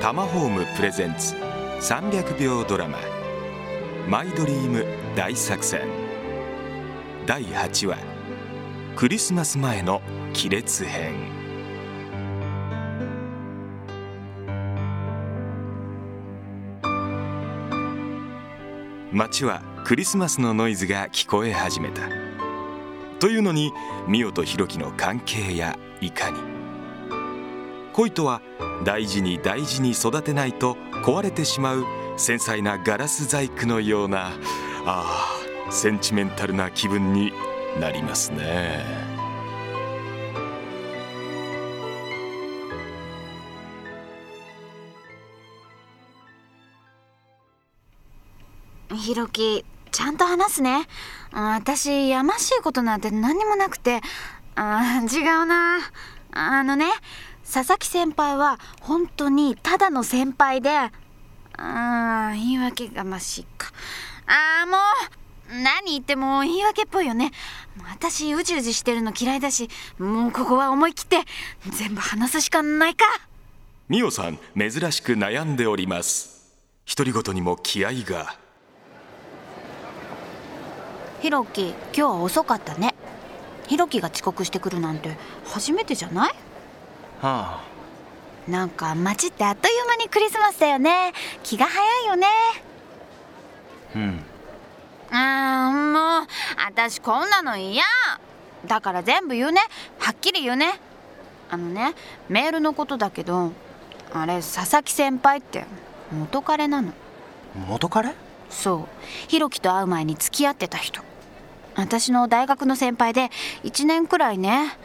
タマホームプレゼンツ300秒ドラマ「マイドリーム大作戦」第8話クリスマス前の亀裂編街はクリスマスのノイズが聞こえ始めた。というのにミオとヒロキの関係やいかに。恋とは大事に大事に育てないと壊れてしまう繊細なガラス細工のようなあセンチメンタルな気分になりますね。ひろきちゃんと話すね。私やましいことなんて何にもなくてあ違うな。あのね佐々木先輩は本当にただの先輩であ言い訳がましいか。ああもう何言っても言い訳っぽいよね。私うじうじしてるの嫌いだしもうここは思い切って全部話すしかないか。ミオさん珍しく悩んでおります。独り言にも気合が。ひろき今日は遅かったね。ひろきが遅刻してくるなんて初めてじゃない？はあ。なんか街ってあっという間にクリスマスだよね。気が早いよね。うん。あーもう私こんなの嫌。だから全部言うね。はっきり言うね。あのねメールのことだけどあれ佐々木先輩って元彼なの。元彼？そう。ひろきと会う前に付き合ってた人。私の大学の先輩で1年くらいね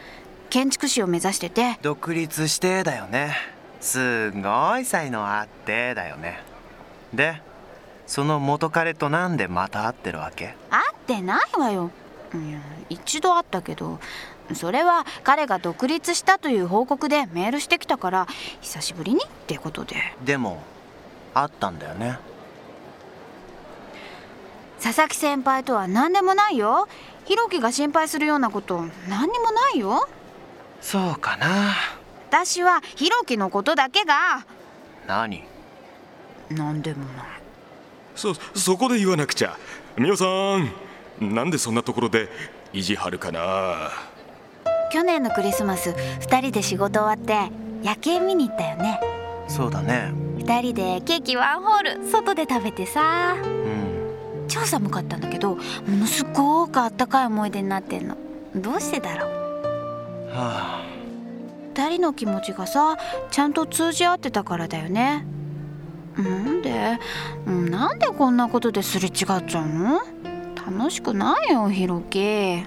建築士を目指してて。独立してだよね。すごい才能あってだよね。でその元彼となんでまた会ってるわけ？会ってないわよ。いや一度会ったけど。それは彼が独立したという報告でメールしてきたから久しぶりにってことで。でも会ったんだよね。佐々木先輩とは何でもないよ。ひろきが心配するようなこと何にもないよそうかな。私はひろきのことだけが。何？何でもない。そそこで言わなくちゃ。みおさんなんでそんなところで意地張るかな？去年のクリスマス2人で仕事終わって夜景見に行ったよね。そうだね。2人でケーキワンホール外で食べてさ。うん。超寒かったんだけどものすごくあったかい思い出になってんの。どうしてだろう？はあ。2人の気持ちがさちゃんと通じ合ってたからだよね。なんでなんでこんなことですれ違っちゃうの？楽しくないよひろき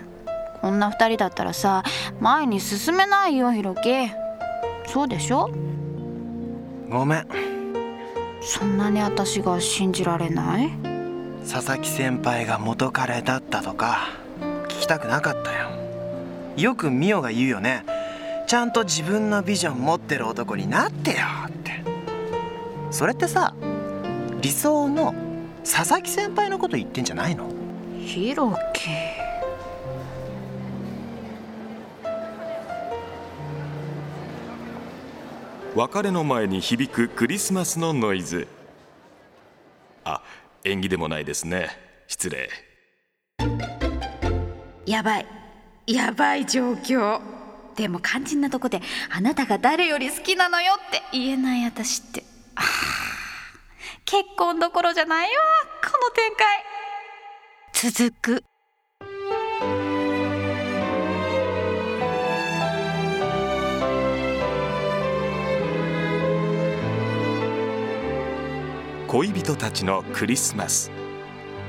こんな2人だったらさ前に進めないよひろきそうでしょ？ごめん。そんなに私が信じられない？佐々木先輩が元彼だったとか聞きたくなかったよよくミオが言うよね。ちゃんと自分のビジョン持ってる男になってよって。それってさ理想の佐々木先輩のこと言ってんじゃないの？ひろき別れの前に響くクリスマスのノイズ。あ縁起でもないですね。失礼。やばいやばい状況。でも肝心なとこであなたが誰より好きなのよって言えない私って。結婚どころじゃないわこの展開。続く。恋人たちのクリスマス。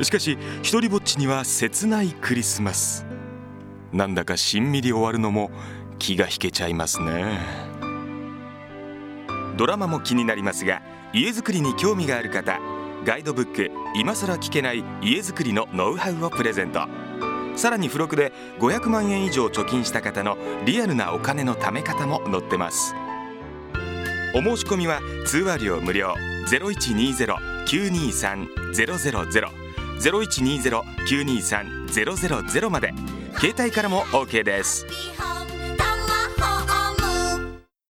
しかし一人ぼっちには切ないクリスマス。なんだかしんみり終わるのも気が引けちゃいますね。ドラマも気になりますが家づくりに興味がある方ガイドブック「今更聞けない家づくりのノウハウ」をプレゼント。さらに付録で500万円以上貯金した方のリアルなお金の貯め方も載ってます。お申し込みは通話料無料0120-923-000 0120-923-000まで。携帯からも OK です。